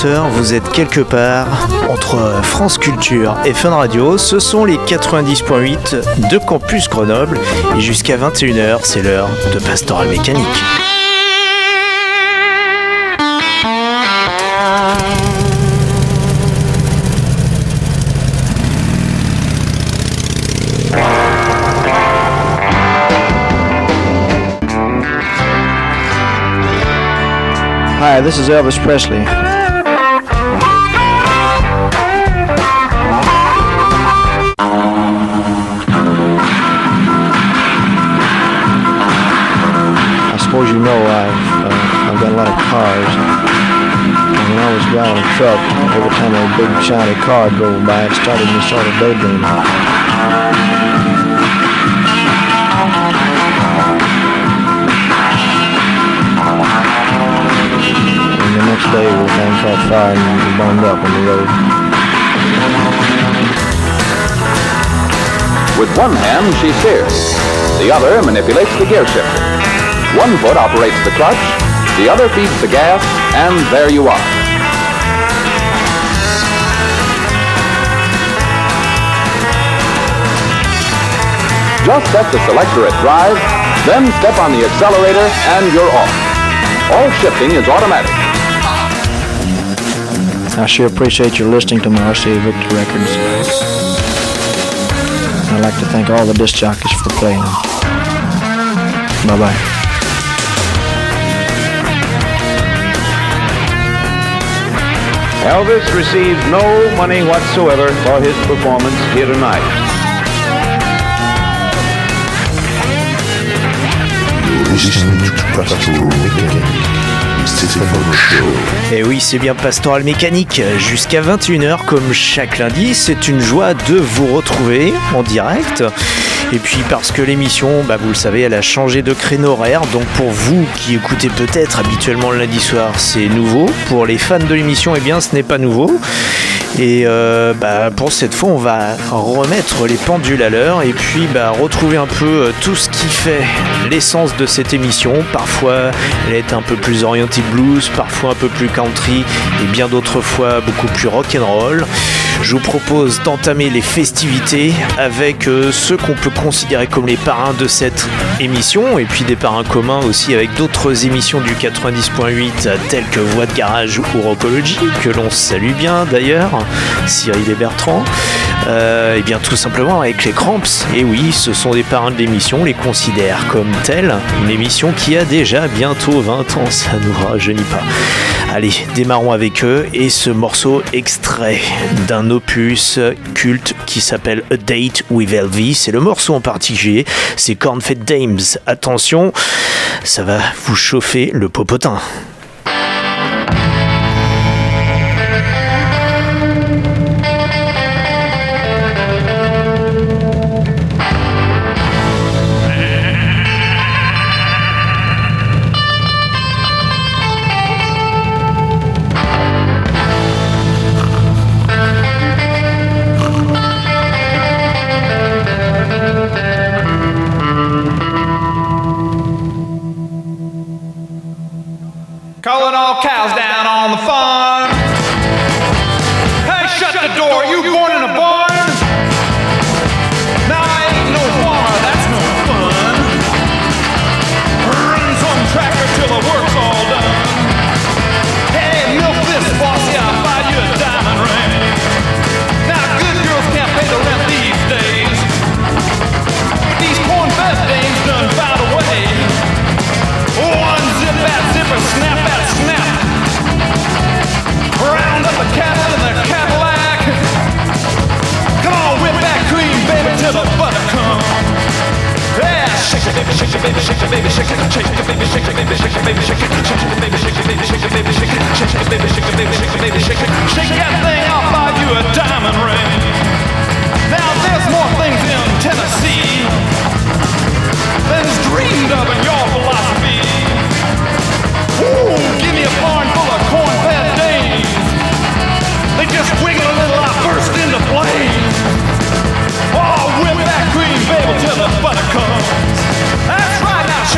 20h, vous êtes quelque part entre France Culture et Fun Radio. Ce sont les 90.8 de Campus Grenoble. Et jusqu'à 21h, c'est l'heure de Pastoral Mécanique. Hi, this is Elvis Presley. You know I've, uh, I've got a lot of cars. And when I was driving a truck, every time a big shiny car drove by, it started me sort of daydreaming. And the next day, everything caught fire and we burned up on the road. With one hand, she steers. The other manipulates the gear shifter. One foot operates the clutch, the other feeds the gas, and there you are. Just set the selector at drive, then step on the accelerator, and you're off. All shifting is automatic. I sure appreciate your listening to my RCA Victor records. I'd like to thank all the disc jockeys for playing. Bye bye. Elvis received no money whatsoever for his performance here tonight. Et oui, c'est bien Pastoral Mécanique jusqu'à 21h comme chaque lundi. C'est une joie de vous retrouver en direct. Et puis parce que l'émission, bah, vous le savez, elle a changé de créneau horaire. Donc pour vous qui écoutez peut-être habituellement le lundi soir, c'est nouveau. Pour les fans de l'émission, eh bien ce n'est pas nouveau. Et euh, bah, pour cette fois, on va remettre les pendules à l'heure et puis bah, retrouver un peu euh, tout ce qui fait l'essence de cette émission. Parfois, elle est un peu plus orientée blues, parfois un peu plus country et bien d'autres fois beaucoup plus rock and roll. Je vous propose d'entamer les festivités avec euh, ceux qu'on peut considérer comme les parrains de cette émission et puis des parrains communs aussi avec d'autres émissions du 90.8 euh, telles que Voix de garage ou Rockology que l'on salue bien d'ailleurs, Cyril et Bertrand. Euh, et bien tout simplement avec les Cramps. Et oui, ce sont des parrains de l'émission, on les considère comme tels. Une émission qui a déjà bientôt 20 ans, ça nous rajeunit pas. Allez, démarrons avec eux et ce morceau extrait d'un opus culte qui s'appelle A Date with Elvis. C'est le morceau en particulier, c'est Cornfed Dames. Attention, ça va vous chauffer le popotin. Calling all cows down on the farm. It, baby, shake it, baby, shake it, baby, shake it, shake it, baby, shake it, baby, shake it, baby, shake it, shake it, baby, shake it, baby, shake it, baby, shake it, shake it, baby, shake it, baby, shake it, baby, shake it, shake that thing, I'll buy you a diamond ring. Now there's more things in Tennessee than's dreamed of in your philosophy.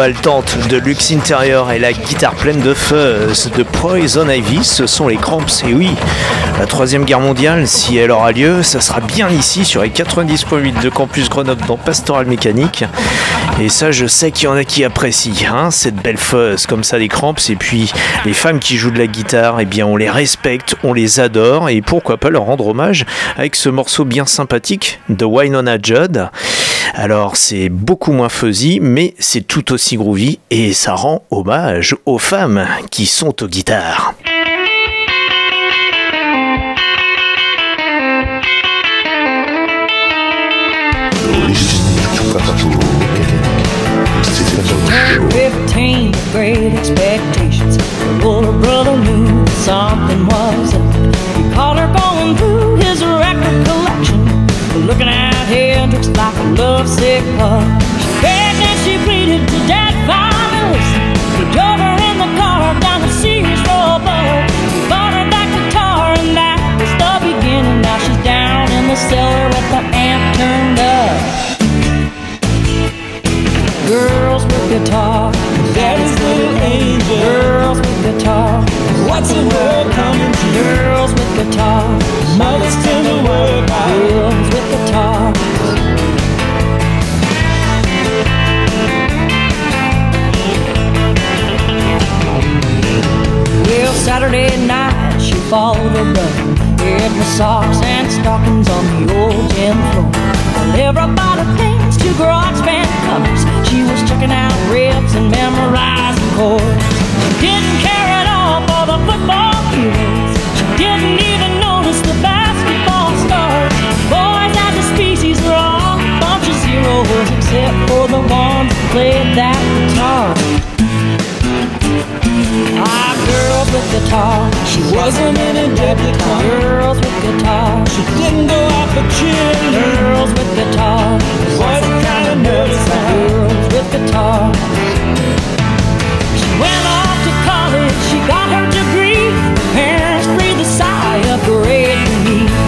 de Lux Interior et la guitare pleine de fuzz de Poison Ivy, ce sont les Cramps. Et oui, la troisième guerre mondiale, si elle aura lieu, ça sera bien ici sur les 90.8 de Campus Grenoble dans Pastoral Mécanique. Et ça, je sais qu'il y en a qui apprécient hein, cette belle fuzz comme ça des Cramps. Et puis les femmes qui jouent de la guitare, eh bien on les respecte, on les adore et pourquoi pas leur rendre hommage avec ce morceau bien sympathique de Wynonna Judd. Alors c'est beaucoup moins fuzzy, mais c'est tout aussi groovy et ça rend hommage aux femmes qui sont aux guitares. You're listening to Pastoral Mechanic. Stephen Show. 15, great expectations. The older brother knew something was like a lovesick pup. She begged and she pleaded to finally listen. He drove her in the car down the Sears Road. He bought her that guitar and that was the beginning. Now she's down in the cellar with the amp turned up. Girls with guitar, Saturday night she followed her brother in the socks and stockings on the old gym floor. Well, everybody thinks to garage band covers. She was checking out riffs and memorizing chords. She didn't care at all for the football heroes. She didn't even notice the basketball stars. Boys as a species were all a bunch of zeros, except for the ones who played that guitar. Ah, girls with guitar. She wasn't in a car. Girls with guitar. She didn't go out for. Girls with guitar. Kind of. Girls with guitar. She went off to college. She got her degree. Parents breathed a sigh of relief.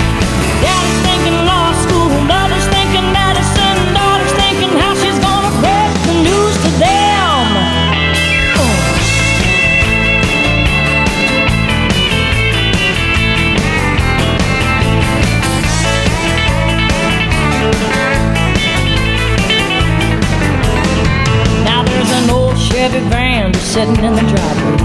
Sitting in the driveway,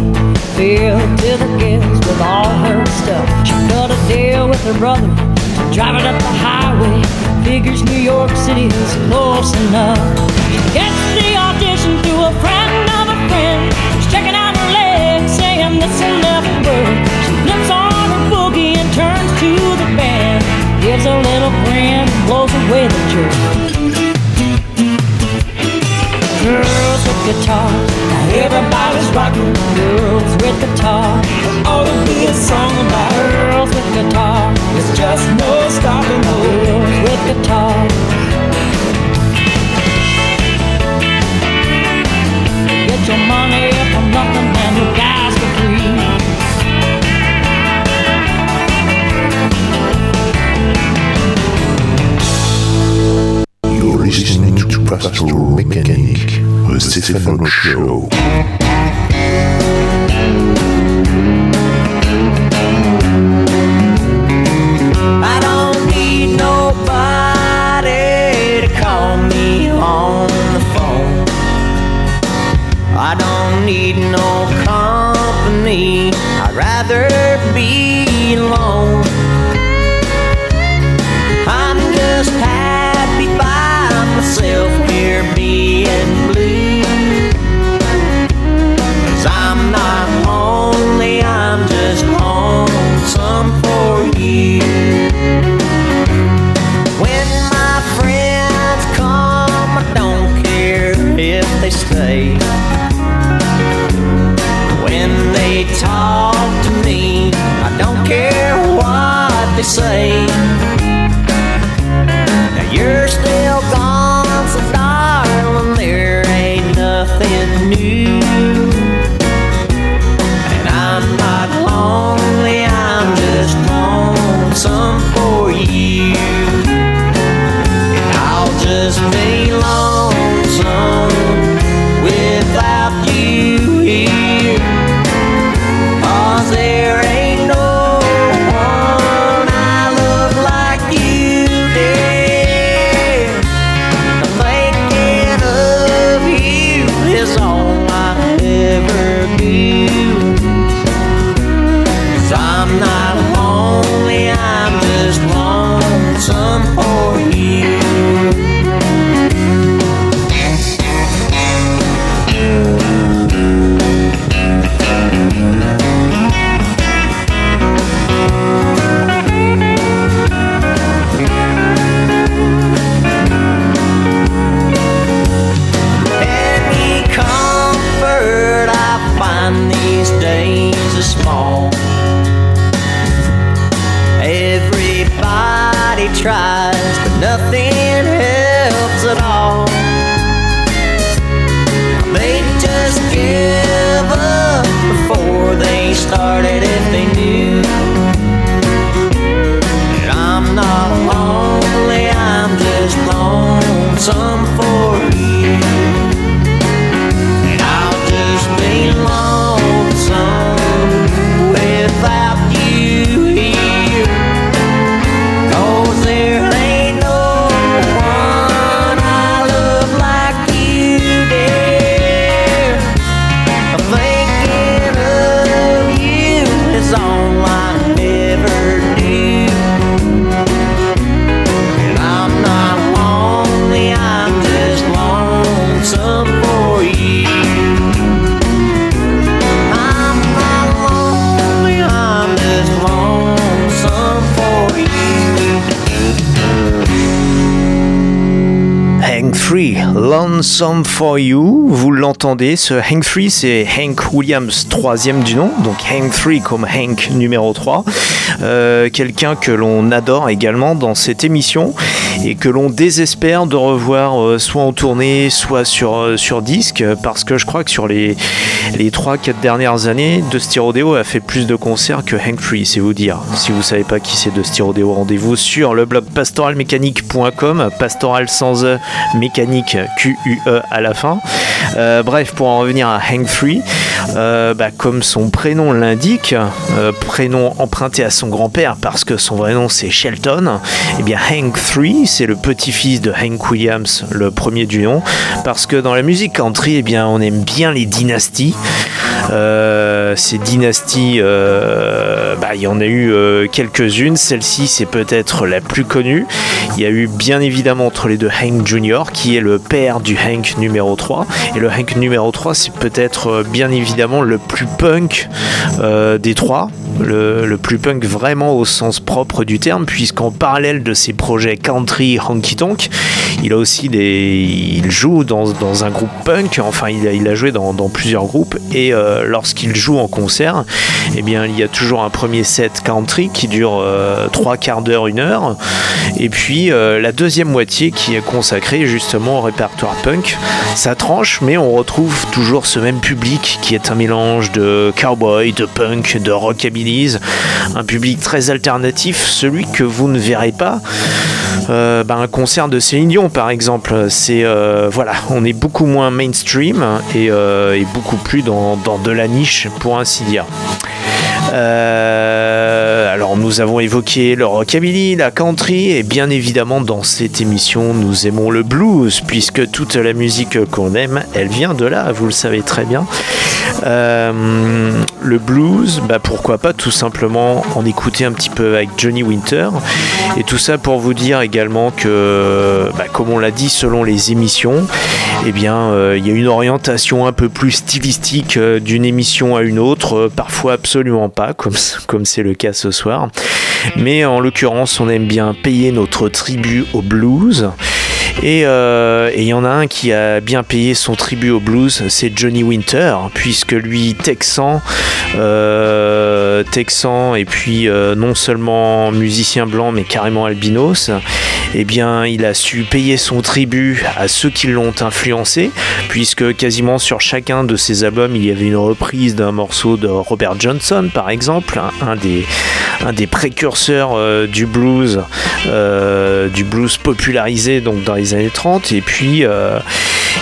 filled to the gills with all her stuff. She cut a deal with her brother to drive it up the highway. Figures New York City is close enough. She gets the audition through a friend of a friend. She's checking out her legs, saying this The Stephen Show. Lonesome for You, vous l'entendez, ce Hank Free c'est Hank Williams, troisième du nom, donc Hank Free comme Hank numéro 3, Euh, quelqu'un que l'on adore également dans cette émission et que l'on désespère de revoir euh, soit en tournée, soit sur, euh, sur disque, parce que je crois que sur les, les 3-4 dernières années, Dusty Rodeo a fait plus de concerts que Hank Free, c'est vous dire. Si vous savez pas qui c'est Dusty Rodeo, rendez-vous sur le blog pastoralmécanique.com, pastoral sans E, mécanique Q-U-E à la fin. Euh, bref, pour en revenir à Hank Free, bah, comme son prénom l'indique, prénom emprunté à son grand-père parce que son vrai nom c'est Shelton, et bien Hank III c'est le petit-fils de Hank Williams, le premier du nom, parce que dans la musique country, eh bien on aime bien les dynasties. Euh, ces dynasties, euh, bah, il y en a eu euh, quelques-unes. Celle-ci, c'est peut-être la plus connue. Il y a eu bien évidemment entre les deux Hank Jr., qui est le père du Hank numéro 3. Et le Hank numéro 3, c'est peut-être bien évidemment le plus punk des trois. Le, le plus punk vraiment au sens propre du terme, puisqu'en parallèle de ses projets country honky tonk, il a aussi des. Il joue dans, dans un groupe punk, enfin il a, il a joué dans, dans plusieurs groupes, et euh, lorsqu'il joue en concert, eh bien il y a toujours un premier set country qui dure euh, trois quarts d'heure, une heure, et puis euh, la deuxième moitié qui est consacrée justement au répertoire punk. Ça tranche, mais on retrouve toujours ce même public qui est un mélange de cowboy, de punk, de rockabilly, un public très alternatif, celui que vous ne verrez pas. Euh, bah, un concert de Céline Dion par exemple, c'est euh, voilà, on est beaucoup moins mainstream et, euh, et beaucoup plus dans, dans de la niche pour ainsi dire. Euh, alors nous avons évoqué le rockabilly, la country et bien évidemment dans cette émission nous aimons le blues puisque toute la musique qu'on aime elle vient de là, vous le savez très bien. Euh, le blues, bah pourquoi pas tout simplement en écouter un petit peu avec Johnny Winter et tout ça pour vous dire également que bah, comme on l'a dit selon les émissions, eh bien euh, il y a une orientation un peu plus stylistique euh, d'une émission à une autre, parfois absolument pas comme comme c'est le cas ce soir. Mais en l'occurrence, on aime bien payer notre tribut au blues. Et euh, il y en a un qui a bien payé son tribut au blues, c'est Johnny Winter, puisque lui, texan, euh, texan et puis euh, non seulement musicien blanc, mais carrément albinos, eh bien, il a su payer son tribut à ceux qui l'ont influencé, puisque quasiment sur chacun de ses albums, il y avait une reprise d'un morceau de Robert Johnson, par exemple, un, des, un des précurseurs euh, du blues, euh, du blues popularisé donc dans les années 30, et puis euh,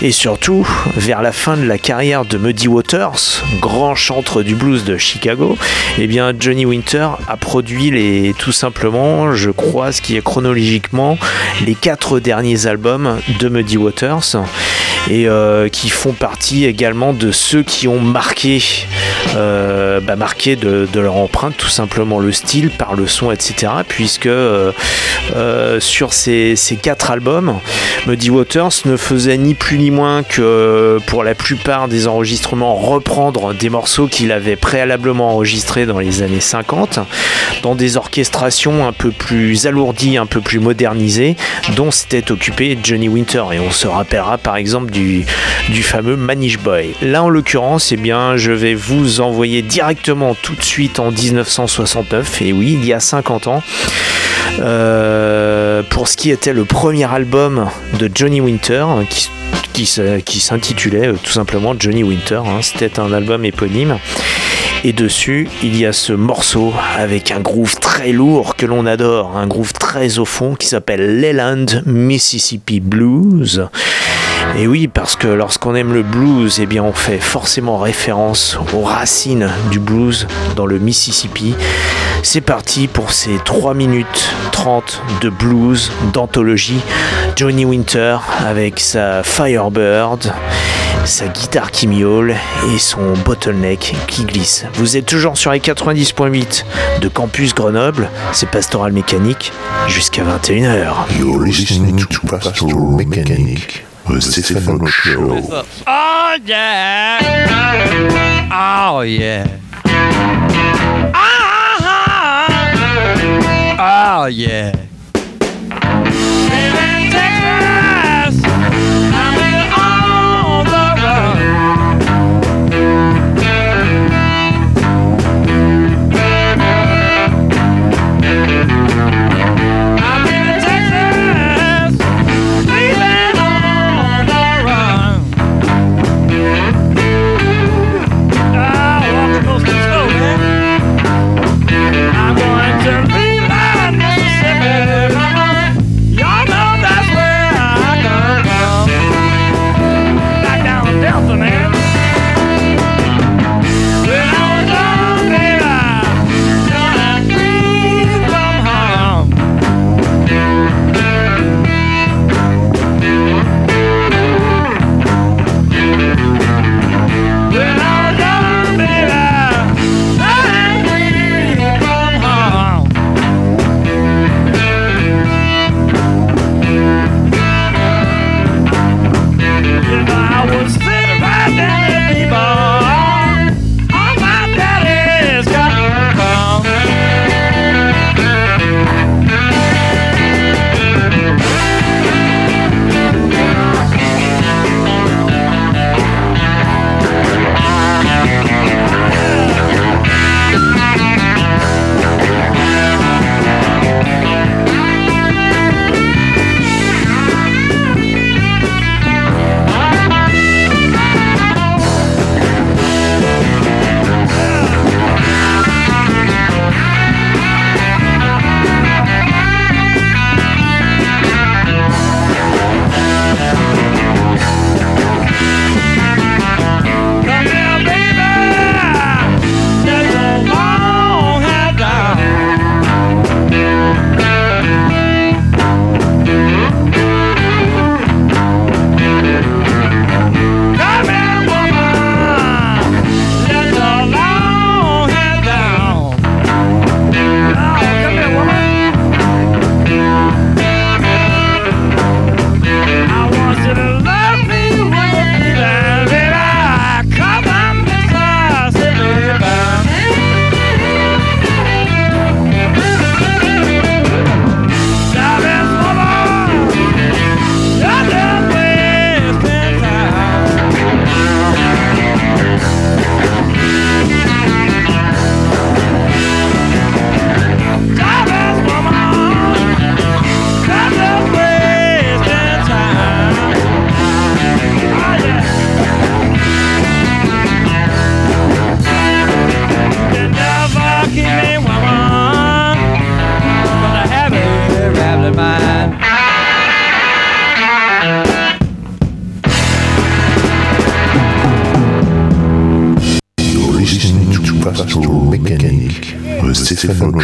et surtout vers la fin de la carrière de Muddy Waters, grand chantre du blues de Chicago, eh bien Johnny Winter a produit les tout simplement, je crois, ce qui est chronologiquement les quatre derniers albums de Muddy Waters. Et euh, qui font partie également de ceux qui ont marqué, euh, bah, marqué de, leur empreinte tout simplement le style par le son, etc. Puisque euh, sur ces, ces quatre albums, Muddy Waters ne faisait ni plus ni moins que pour la plupart des enregistrements reprendre des morceaux qu'il avait préalablement enregistrés dans les années 50 dans des orchestrations un peu plus alourdies, un peu plus modernisées, dont s'était occupé Johnny Winter. Et on se rappellera par exemple du, fameux Manish Boy. Là en l'occurrence, eh bien, je vais vous envoyer directement tout de suite en 1969, et oui, il y a 50 ans. Euh, pour ce qui était le premier album de Johnny Winter, qui, qui, s'intitulait euh, tout simplement Johnny Winter. hein. C'était un album éponyme. Et dessus, il y a ce morceau avec un groove très lourd que l'on adore, un groove très au fond qui s'appelle Leland Mississippi Blues. Et oui, parce que lorsqu'on aime le blues, eh bien on fait forcément référence aux racines du blues dans le Mississippi. C'est parti pour ces 3 minutes 30 de blues d'anthologie. Johnny Winter avec sa Firebird sa guitare qui miaule et son bottleneck qui glisse. Vous êtes toujours sur les 90.8 de Campus Grenoble, c'est Pastoral Mécanique jusqu'à 21h. You're listening to Pastoral Mechanic, the Stephen Show. Oh yeah. Oh yeah. Ah, oh yeah.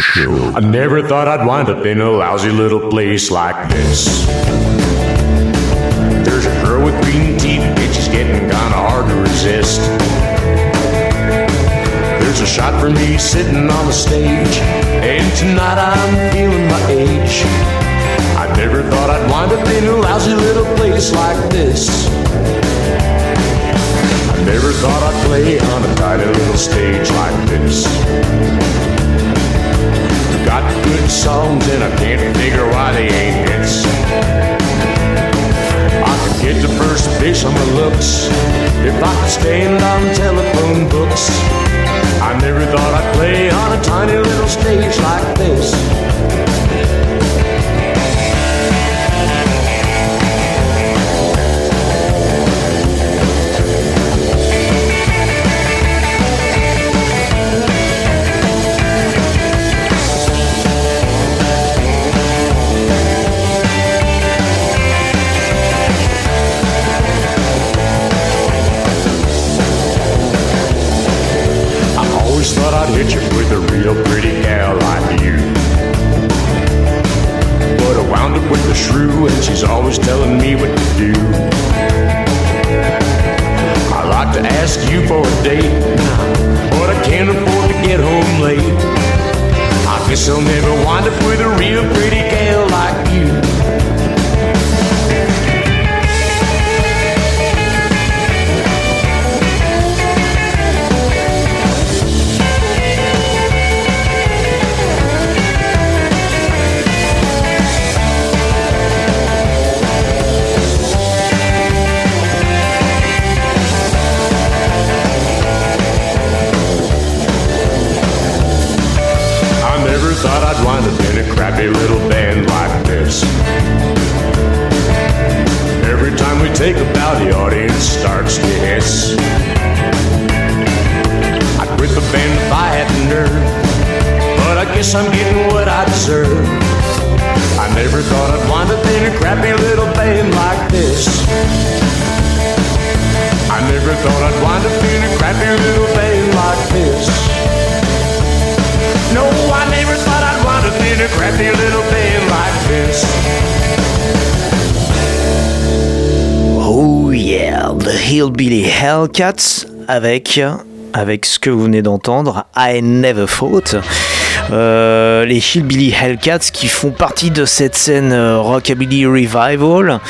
Stephen Show. I never thought I'd wind up in a lousy little place like this. There's a girl with green teeth stage is getting kinda hard to resist. There's a shot for me sitting on the stage, and tonight I'm feeling my age. I never thought I'd wind up in a lousy little place like this. I never thought I'd play on a tiny little stage like this. Got good songs and I can't figure why they ain't hits. I could get the first base on my looks if I could stand on telephone books. I never thought I'd play on a tiny little stage like this. Thought I'd hit you with a real pretty gal like you. But I wound up with a shrew, and she's always telling me what to do. I like to ask you for a date, but I can't afford to get home late. I guess I'll never wind up with a real pretty gal like you. Crappy little band like this. Every time we take a bow, the audience starts to hiss. I'd quit the band if I had the nerve, but I guess I'm getting what I deserve. I never thought I'd wind up in a crappy little band like this. I never thought I'd wind up in a crappy little band like this. Oh yeah, The Hillbilly Hellcats avec, avec ce que vous venez d'entendre, I Never Thought. Euh, les Hillbilly Hellcats qui font partie de cette scène euh, Rockabilly Revival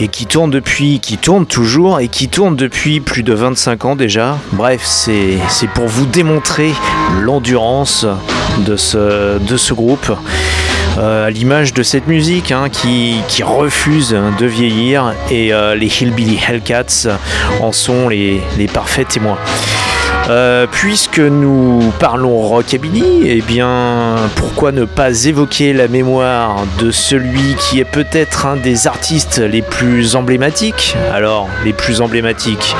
et qui tournent depuis, qui toujours et qui tournent depuis plus de 25 ans déjà. Bref, c'est pour vous démontrer l'endurance de ce, de ce groupe. Euh, à l'image de cette musique hein, qui, qui refuse de vieillir et euh, les Hillbilly Hellcats en sont les, les parfaits témoins. Euh, puisque nous parlons rockabilly, eh bien, pourquoi ne pas évoquer la mémoire de celui qui est peut-être un des artistes les plus emblématiques? Alors, les plus emblématiques,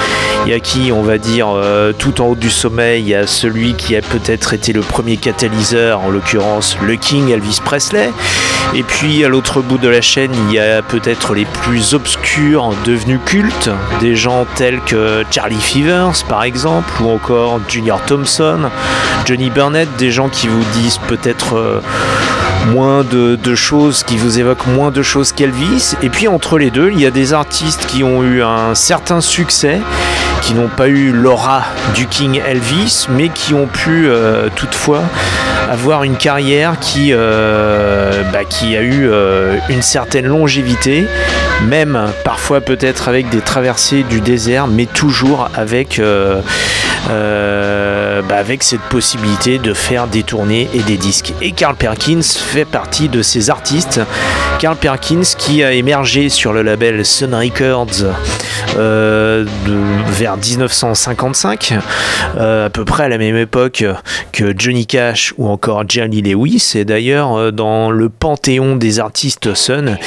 il y a qui, on va dire, euh, tout en haut du sommet, il y a celui qui a peut-être été le premier catalyseur, en l'occurrence le King Elvis Presley. Et puis à l'autre bout de la chaîne, il y a peut-être les plus obscurs devenus cultes, des gens tels que Charlie Fevers par exemple, ou encore Junior Thompson, Johnny Burnett, des gens qui vous disent peut-être euh, moins de choses, qui vous évoquent moins de choses qu'Elvis. Et puis entre les deux, il y a des artistes qui ont eu un certain succès, qui n'ont pas eu l'aura du King Elvis, mais qui ont pu euh, toutefois avoir une carrière qui, euh, bah, qui a eu euh, une certaine longévité, même parfois peut-être avec des traversées du désert, mais toujours avec, bah, avec cette possibilité de faire des tournées et des disques. Et Carl Perkins fait partie de ces artistes. Carl Perkins qui a émergé sur le label Sun Records de- vers 1955, euh, à peu près à la même époque que Johnny Cash ou encore Jerry Lewis. Et d'ailleurs, euh, dans le panthéon des artistes Sun,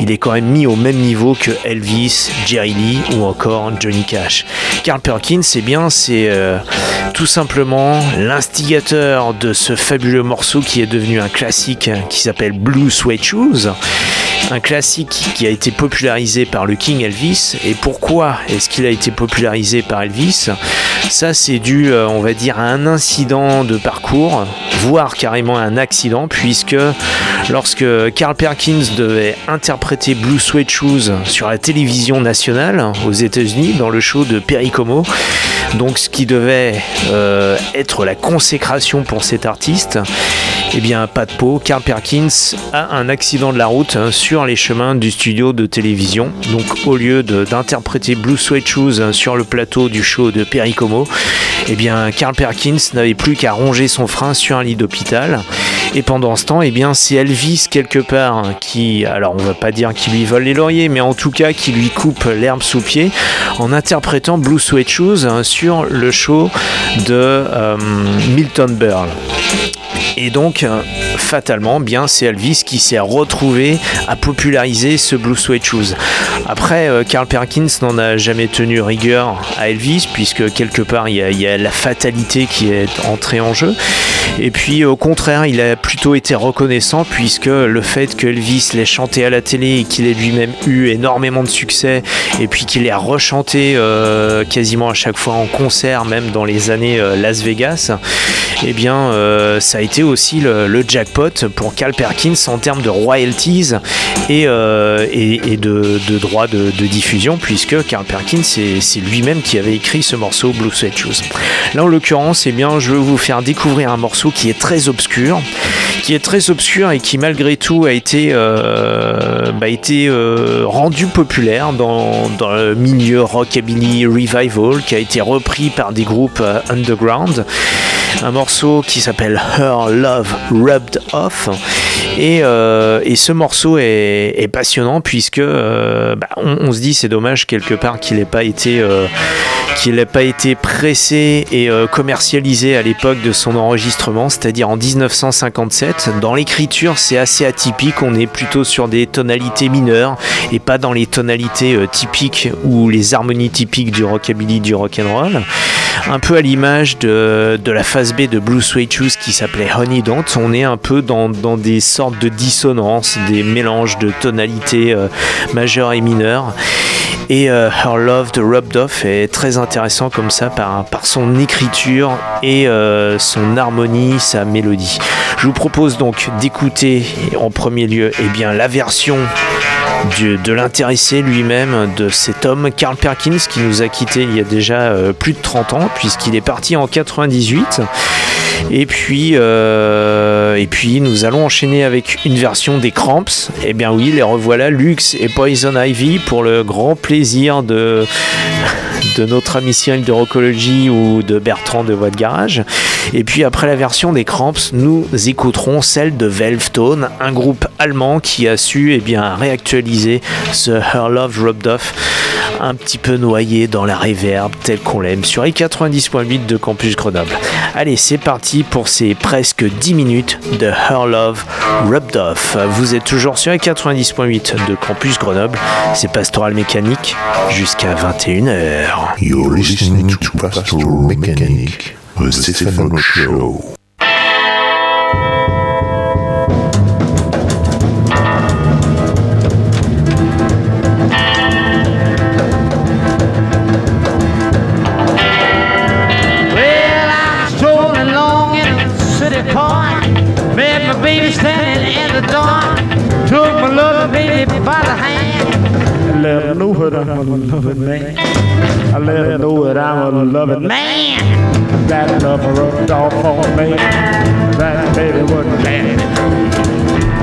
il est quand même mis au même niveau que Elvis, Jerry Lee ou encore Johnny Cash. Carl Perkins, c'est bien, c'est euh, tout simplement l'instigateur de ce fabuleux morceau qui est devenu un classique qui s'appelle Blue Suede Shoes. Un classique qui a été popularisé par le King Elvis. Et pourquoi est-ce qu'il a été popularisé par Elvis? Ça, c'est dû, euh, on va dire, à un incident de parcours, voire carrément un accident, puisque lorsque Carl Perkins devait interpréter Blue Suede Shoes sur la télévision nationale aux États-Unis, dans le show de Perry Como, donc ce qui devait euh, être la consécration pour cet artiste, eh bien, pas de peau. Carl Perkins a un accident de la route hein, les chemins du studio de télévision. Donc, au lieu d'interpréter Blue Suede Shoes hein, sur le plateau du show de Perry Como, eh bien, Carl Perkins n'avait plus qu'à ronger son frein sur un lit d'hôpital. Et pendant ce temps, eh bien, c'est Elvis quelque part hein, qui, alors on va pas dire qui lui vole les lauriers, mais en tout cas qui lui coupe l'herbe sous pied en interprétant Blue Suede Shoes hein, sur le show de euh, Milton Berle. Et donc, euh, fatalement, bien, c'est Elvis qui s'est retrouvé à populariser ce Blue Suede Shoes. Après, euh, Carl Perkins n'en a jamais tenu rigueur à Elvis, puisque quelque part, il y, a, la fatalité qui est entrée en jeu. Et puis, au contraire, il a plutôt été reconnaissant, puisque le fait que Elvis l'ait chanté à la télé et qu'il ait lui-même eu énormément de succès, et puis qu'il ait rechanté euh, quasiment à chaque fois en concert, même dans les années euh, Las Vegas, eh bien, euh, ça a été aussi le, jackpot pour Carl Perkins en termes de royalties et, euh, et, de, droits de, diffusion, puisque Carl Perkins, c'est lui-même qui avait écrit ce morceau Blue Suede Shoes. Là, en l'occurrence, eh bien, je veux vous faire découvrir un morceau qui est très obscur, qui est très obscur et qui, malgré tout, a été, euh, bah, été euh, rendu populaire dans, dans le milieu rockabilly revival, qui a été repris par des groupes euh, underground un morceau qui s'appelle Her Love Rubbed Off. Et, euh, ce morceau est, passionnant puisque euh, bah, on, se dit c'est dommage quelque part qu'il n'ait pas été euh, qu'il n'ait pas été pressé et commercialisé à l'époque de son enregistrement, c'est-à-dire en 1957. Dans l'écriture, c'est assez atypique, on est plutôt sur des tonalités mineures et pas dans les tonalités typiques ou les harmonies typiques du rockabilly, du rock'n'roll. Un peu à l'image de, de la phase B de Blue Suede Shoes qui s'appelait Honey Don't, on est un peu dans, dans des sortes de dissonances, des mélanges de tonalités euh, majeures et mineures. Et euh, Her Love de Off est très intéressant comme ça par, par son écriture et euh, son harmonie, sa mélodie. Je vous propose donc d'écouter en premier lieu eh bien, la version de l'intéressé lui-même, de cet homme, Carl Perkins, qui nous a quittés il y a déjà euh, plus de 30 ans, puisqu'il est parti en 98. Et puis, euh, et puis, nous allons enchaîner avec une version des Cramps. Eh bien oui, les revoilà, Lux et Poison Ivy, pour le grand plaisir de, de notre ami Cyril de Rockology ou de Bertrand de Voix de Garage. Et puis après la version des Cramps, nous écouterons celle de Velve Tone, un groupe allemand qui a su eh bien, réactualiser ce Her Love Rubbed Off, un petit peu noyé dans la reverb tel qu'on l'aime sur les 90.8 de Campus Grenoble. Allez, c'est parti pour ces presque 10 minutes de Her Love Rubbed Off. Vous êtes toujours sur les 90.8 de Campus Grenoble, c'est Pastoral Mécanique jusqu'à 21h. You're listening to Pastoral Mechanic, the Stefano Show. Well, I'm strolling along in a city park. Met my baby standing in the dark. Took my loving baby by the hand. I let her know that I'm a loving man. I let her know that I'm a loving man. That lover rubbed off on me. That baby wouldn't let me go.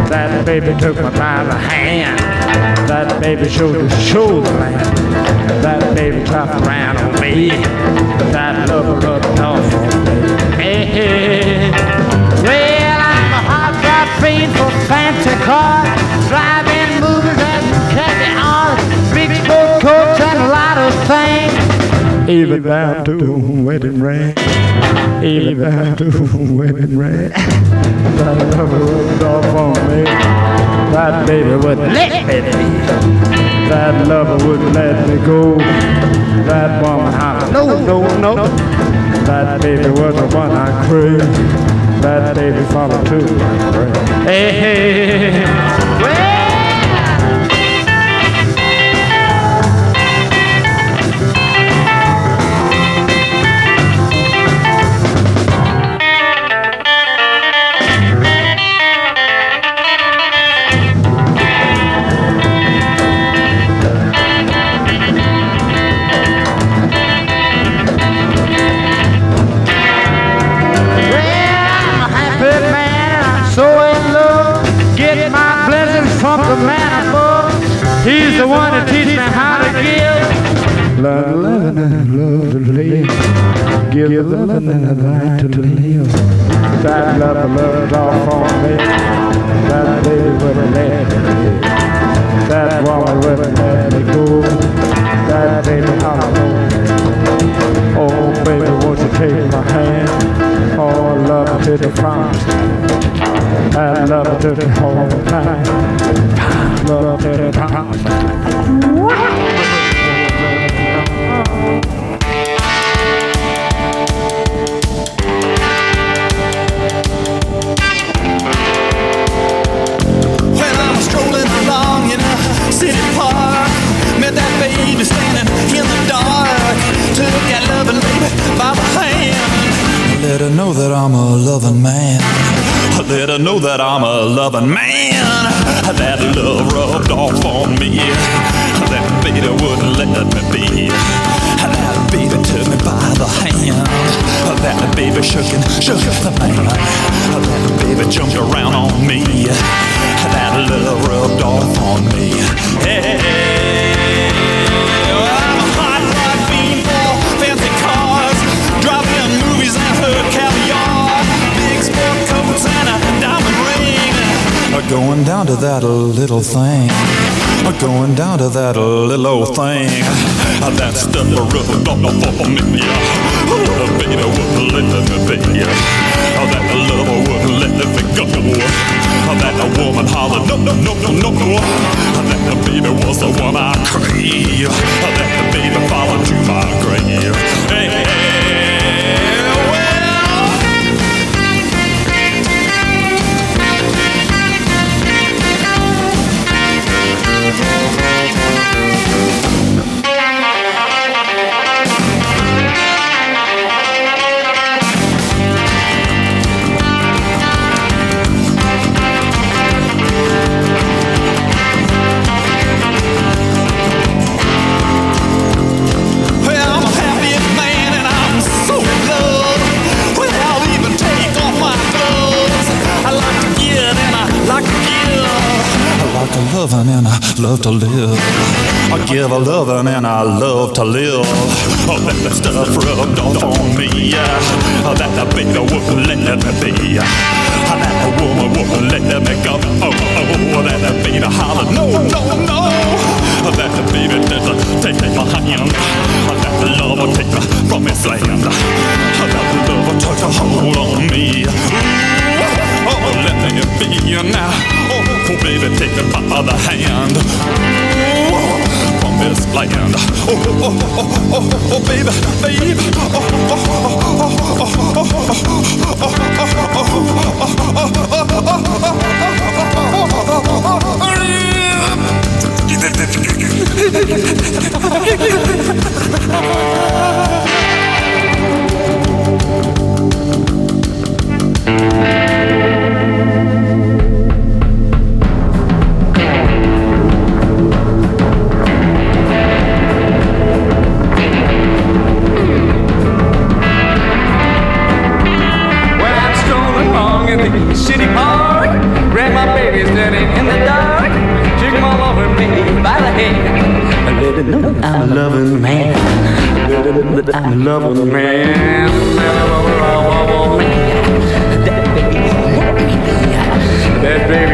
That baby took me by the hand. That baby showed the shoulder land. That baby clapped around on me. That lover rubbed off on me. Hey, hey. Well, I'm a hot rod fiend for fancy cars, Even down to wedding ring. Even down to wedding ring. That lover rubbed off on me. That baby wouldn't let me be. That lover wouldn't let me go. That woman hollered, no, no, no. That baby was the one I craved. That baby followed too. Hey, hey, hey. Well, and love to live. Give the love and the light to live. That love, love all for me. That baby wouldn't let me. That woman wouldn't let me go. That baby all Oh, baby, won't you take my hand? Oh, love to the promise. I love to the whole Loving man. That love rubbed off on me. That baby wouldn't let me be. That baby took me by the hand. That baby shook and shook the man. That baby jumped around on me. That love rubbed off on me. Hey, Going down to that little thing. Going down to that little old thing. That stuff rubbed off on me. The baby wouldn't let me be. That lover wouldn't let me go. That woman hollered, no, no, no, no, no. That the baby was the one I crave. That the baby followed to my grave. Love to live. I give a loving and I love to live. Oh, that the stuff rubbed off on me. Oh, that the baby wouldn't let me be. Oh, that the woman wouldn't let me go. Oh, oh, that the baby hollered, no, no, no. Oh, that the baby didn't take my hand. Oh, that the lover take me from his land. Oh, that the lover took a hold on me. Oh, let me be now. Oh, baby, take me by the hand. Ooh, from this land. Oh, oh, oh, oh, oh, oh, baby, baby. Oh, oh, oh, oh, oh, oh, oh, oh, I'm a loving man. I'm a loving man. That baby, that baby.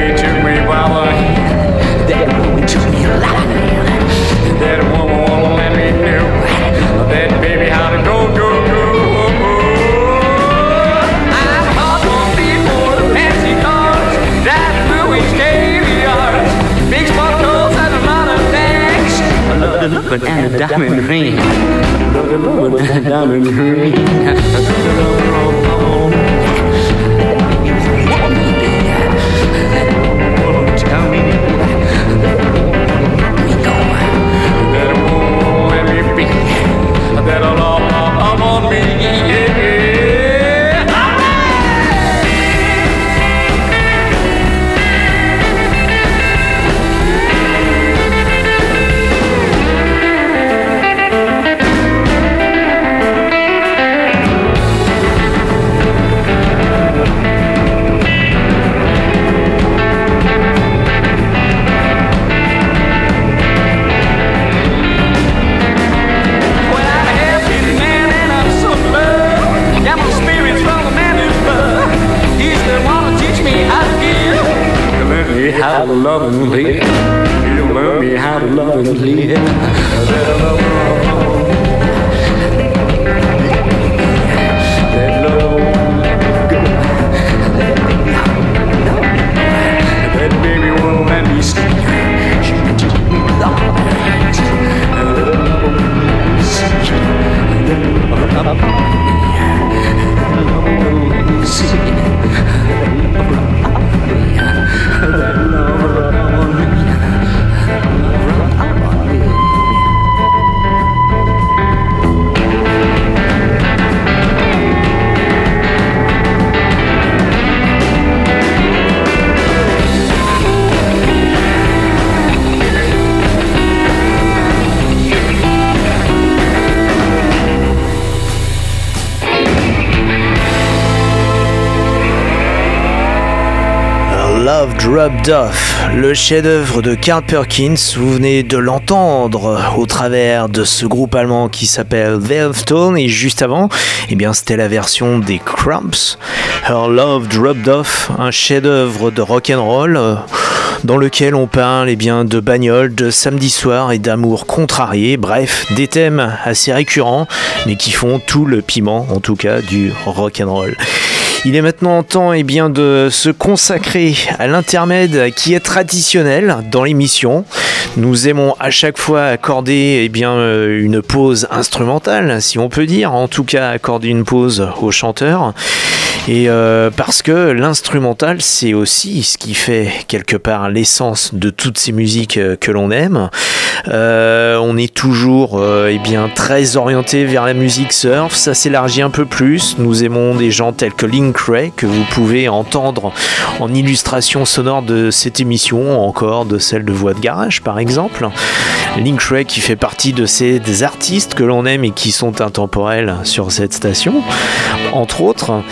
Dropped Off, le chef-d'œuvre de Carl Perkins, vous venez de l'entendre au travers de ce groupe allemand qui s'appelle Velvetone et juste avant, eh bien c'était la version des Cramps, Her Love Dropped Off, un chef-d'œuvre de rock and roll euh, dans lequel on parle eh bien, de bagnole, de samedi soir et d'amour contrarié, bref, des thèmes assez récurrents, mais qui font tout le piment, en tout cas, du rock and roll. Il est maintenant temps eh bien, de se consacrer à l'intermède qui est traditionnel dans l'émission. Nous aimons à chaque fois accorder eh euh, une pause instrumentale, si on peut dire, en tout cas accorder une pause au chanteur. Et euh, parce que l'instrumental, c'est aussi ce qui fait quelque part l'essence de toutes ces musiques euh, que l'on aime. Euh, on est toujours euh, eh bien, très orienté vers la musique surf, ça s'élargit un peu plus. Nous aimons des gens tels que Link Ray, que vous pouvez entendre en illustration sonore de cette émission, encore de celle de Voix de Garage par exemple. Link Ray qui fait partie de ces artistes que l'on aime et qui sont intemporels sur cette station, entre autres.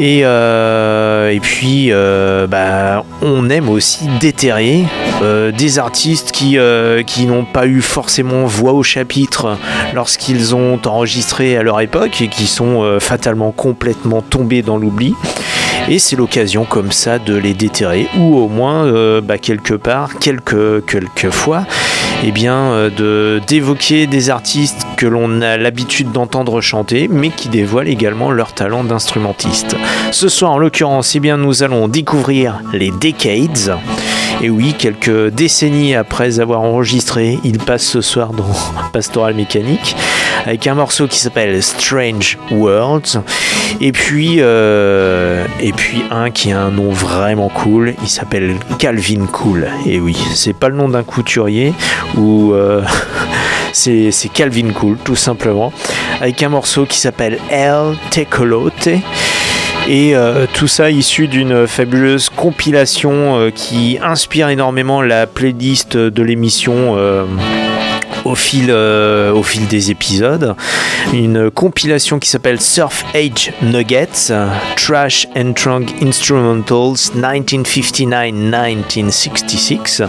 Et, euh, et puis, euh, bah, on aime aussi déterrer euh, des artistes qui, n'ont pas eu forcément voix au chapitre lorsqu'ils ont enregistré à leur époque et qui sont fatalement complètement tombés dans l'oubli. Et c'est l'occasion comme ça de les déterrer, ou au moins, euh, bah, quelque part, quelques, fois, eh bien, euh, de, d'évoquer des artistes que l'on a l'habitude d'entendre chanter, mais qui dévoilent également leur talent d'instrumentiste. Ce soir, en l'occurrence, eh bien, nous allons découvrir les Decades. Et oui, quelques décennies après avoir enregistré, il passe ce soir dans Pastoral Mécanique avec un morceau qui s'appelle Strange Worlds. Et puis, euh, et puis un qui a un nom vraiment cool, il s'appelle Calvin Cool. Et oui, c'est pas le nom d'un couturier ou euh, c'est Calvin Cool tout simplement. Avec un morceau qui s'appelle El Tecolote. Et euh, tout ça issu d'une fabuleuse compilation qui inspire énormément la playlist de l'émission. Euh, au fil, des épisodes, une compilation qui s'appelle Surf Age Nuggets, Trash and Trunk Instrumentals 1959-1966,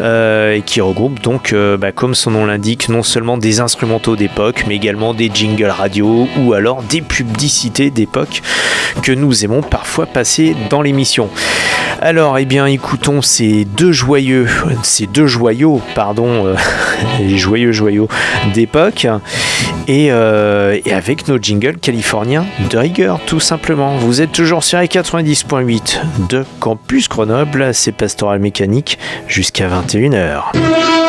euh, et qui regroupe donc, euh, bah, comme son nom l'indique, non seulement des instrumentaux d'époque, mais également des jingles radio ou alors des publicités d'époque que nous aimons parfois passer dans l'émission. Alors, eh bien, écoutons ces deux joyeux, ces deux joyaux, pardon, euh, les joyeux joyaux d'époque, et, euh, et avec nos jingles californiens de rigueur, tout simplement. Vous êtes toujours sur les 90.8 de Campus Grenoble, c'est Pastoral Mécanique jusqu'à 21h.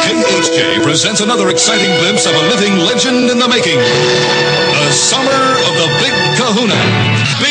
KHJ presents another exciting glimpse of a living legend in the making. The summer of the Big Kahuna. Big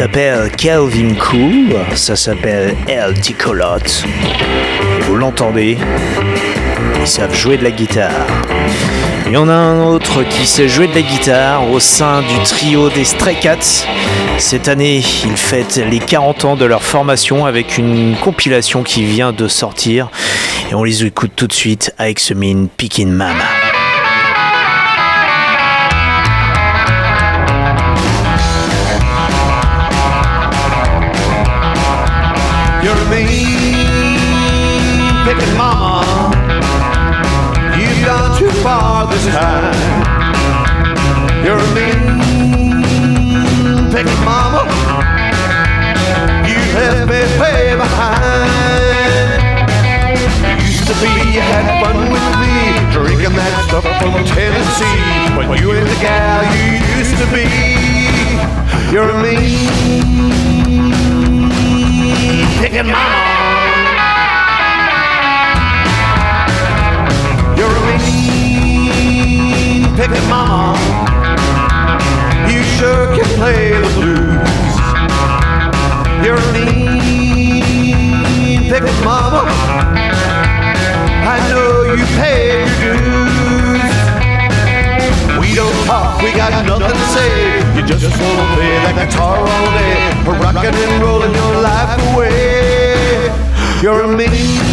S'appelle Calvin Cool, ça s'appelle El Ticolotte. Et vous l'entendez, ils savent jouer de la guitare. Il y en a un autre qui sait jouer de la guitare au sein du trio des Stray Cats. Cette année, ils fêtent les 40 ans de leur formation avec une compilation qui vient de sortir. Et on les écoute tout de suite avec ce mine Pickin' Mama. From Tennessee. When you ain't the gal you used to be. You're a mean picking mama. You're a mean picking mama. You sure can play the blues. You're a mean picking mama. I know you paid your dues. Don't talk, we got nothing to say. You just wanna play that guitar all day, rockin' and rollin' your life away. You're a mean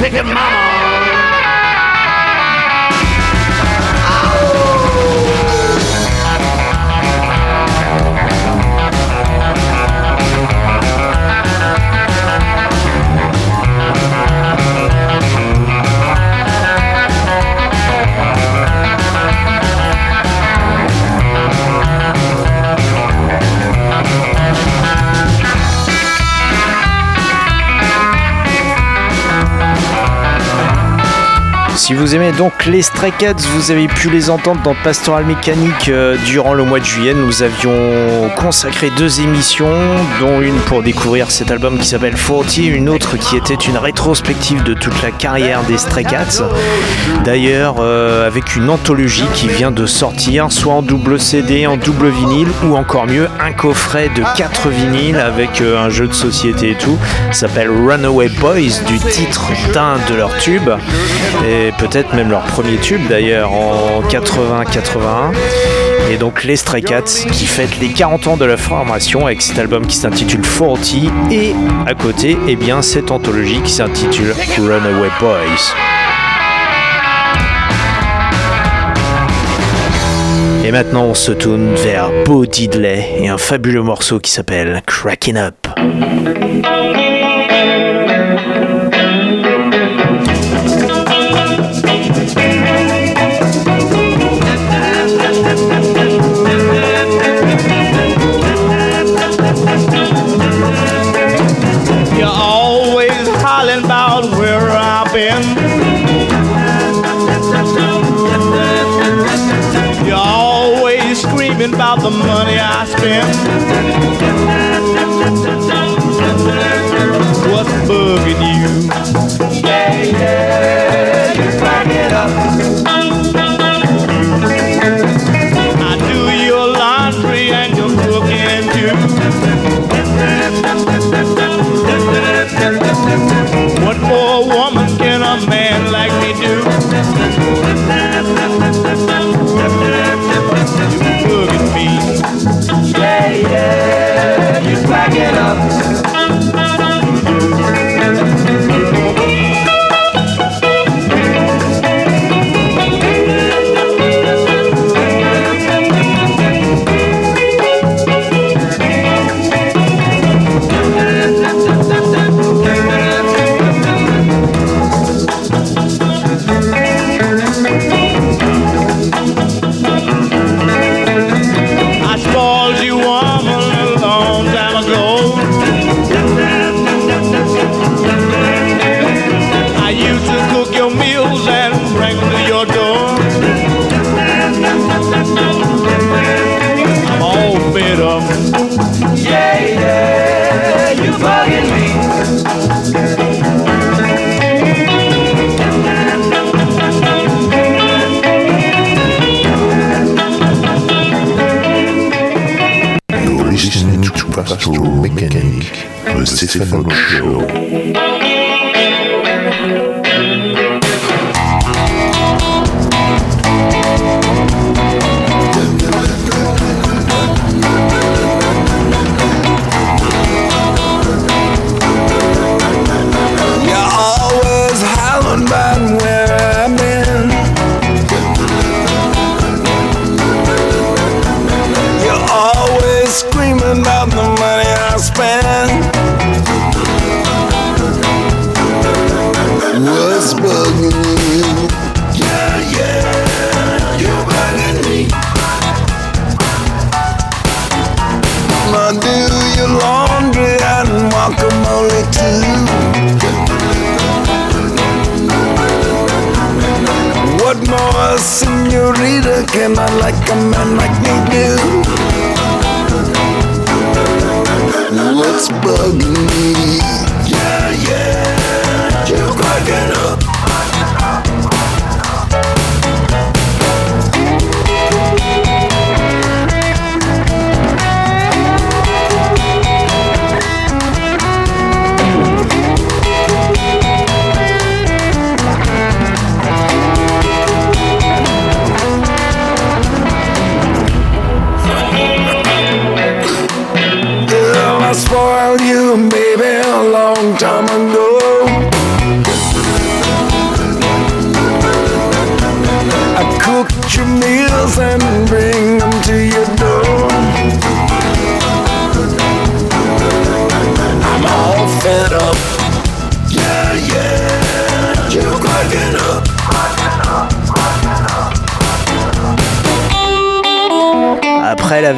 picking mama. Si vous aimez donc les Stray Cats, vous avez pu les entendre dans Pastoral Mécanique euh, durant le mois de juillet. Nous avions consacré deux émissions, dont une pour découvrir cet album qui s'appelle 40, une autre qui était une rétrospective de toute la carrière des Stray Cats. D'ailleurs, euh, avec une anthologie qui vient de sortir, soit en double CD, en double vinyle, ou encore mieux, un coffret de quatre vinyles avec euh, un jeu de société et tout. S'appelle Runaway Boys, du titre d'un de leurs tubes. Et peut-être même leur premier tube d'ailleurs en 80-81. Et donc les Stray Cats qui fêtent les 40 ans de la formation avec cet album qui s'intitule 40 et à côté, eh bien cette anthologie qui s'intitule Runaway Boys. Et maintenant on se tourne vers Bo Diddley et un fabuleux morceau qui s'appelle Cracking Up. I le Stéphano Show.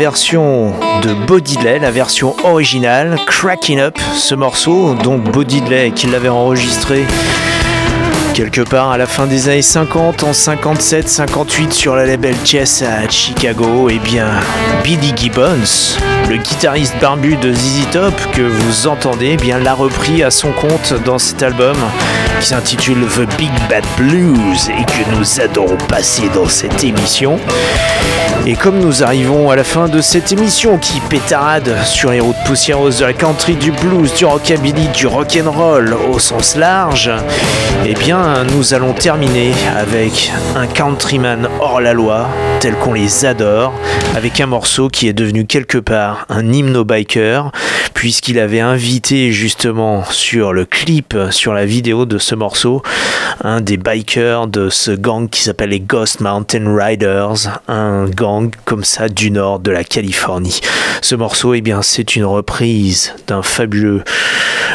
Version de Bodiley, la version originale, Cracking Up, ce morceau, dont Bodiley qui l'avait enregistré quelque part à la fin des années 50, en 57, 58 sur le label Chess à Chicago, et bien Billy Gibbons, le guitariste barbu de ZZ Top que vous entendez, eh bien l'a repris à son compte dans cet album qui s'intitule The Big Bad Blues et que nous adorons passer dans cette émission. Et comme nous arrivons à la fin de cette émission qui pétarade sur les routes poussiéreuses de la country, du blues, du rockabilly, du rock'n'roll au sens large, eh bien nous allons terminer avec un countryman hors la loi, tel qu'on les adore, avec un morceau qui est devenu quelque part un hymne aux bikers, puisqu'il avait invité justement sur le clip, sur la vidéo de ce morceau, un des bikers de ce gang qui s'appelle les Ghost Mountain Riders, un gang comme ça du nord de la Californie. Ce morceau, eh bien, c'est une reprise d'un fabuleux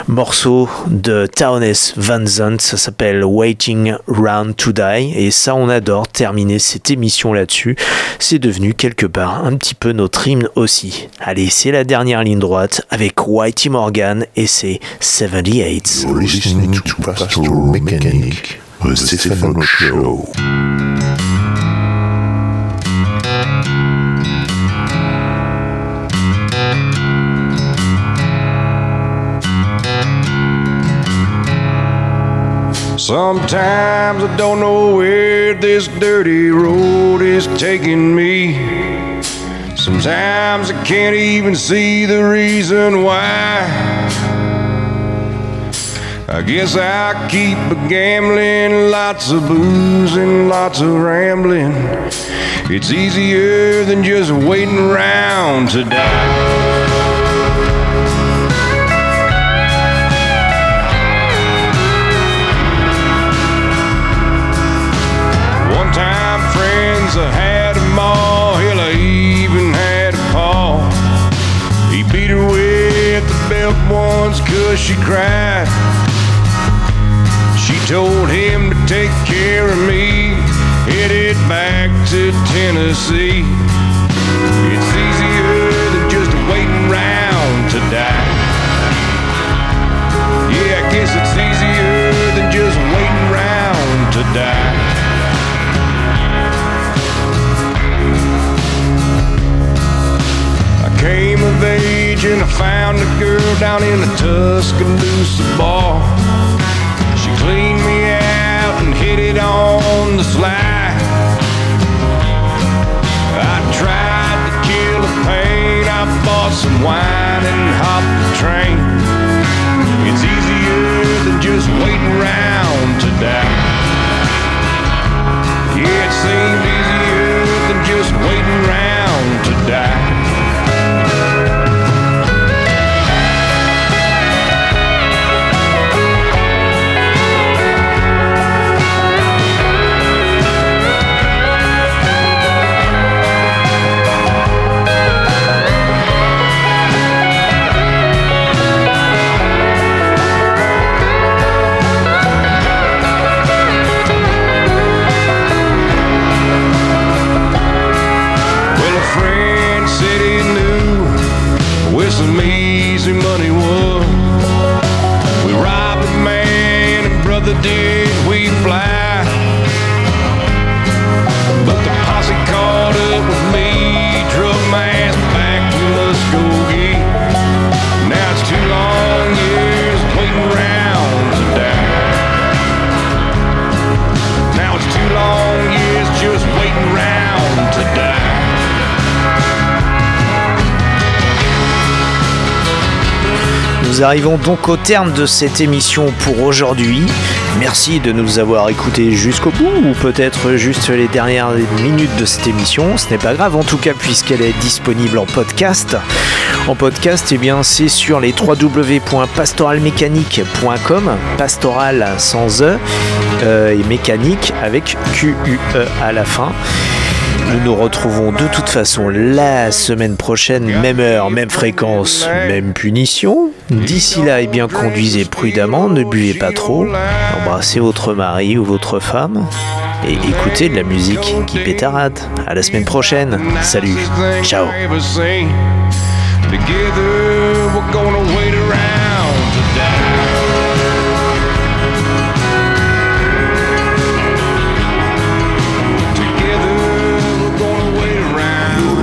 morceau de Townes Van Zandt, ça s'appelle Waiting Round to Die, et ça, on adore terminer cette émission là-dessus. C'est devenu quelque part un petit peu notre hymne aussi. Allez, c'est la dernière ligne droite avec Whitey Morgan et c'est 78. You're listening to Pastoral Mechanic, the Stefano Show. Sometimes I don't know where this dirty road is taking me. Sometimes I can't even see the reason why. I guess I keep gambling, lots of booze and lots of rambling. It's easier than just waiting around to die. One once cause she cried. She told him to take care of me, headed back to Tennessee. It's easier than just waiting around to die. Yeah, I guess it's easier than just waiting around to die. I came of age and I found a girl down in the Tuscaloosa bar. She cleaned me out and hit it on the sly. I tried to kill the pain. I bought some wine and hopped the train. It's easier than just waiting around to die. Yeah, it seems Nous arrivons donc au terme de cette émission pour aujourd'hui. Merci de nous avoir écoutés jusqu'au bout, ou peut-être juste les dernières minutes de cette émission. Ce n'est pas grave en tout cas puisqu'elle est disponible en podcast. En podcast, eh bien, c'est sur les www.pastoralmécanique.com, pastoral sans E euh, et mécanique avec Q-U-E à la fin. Nous nous retrouvons de toute façon la semaine prochaine, même heure, même fréquence, même punition. D'ici là, eh bien, conduisez prudemment, ne buvez pas trop, embrassez votre mari ou votre femme et écoutez de la musique qui pétarade. À la semaine prochaine. Salut. Ciao.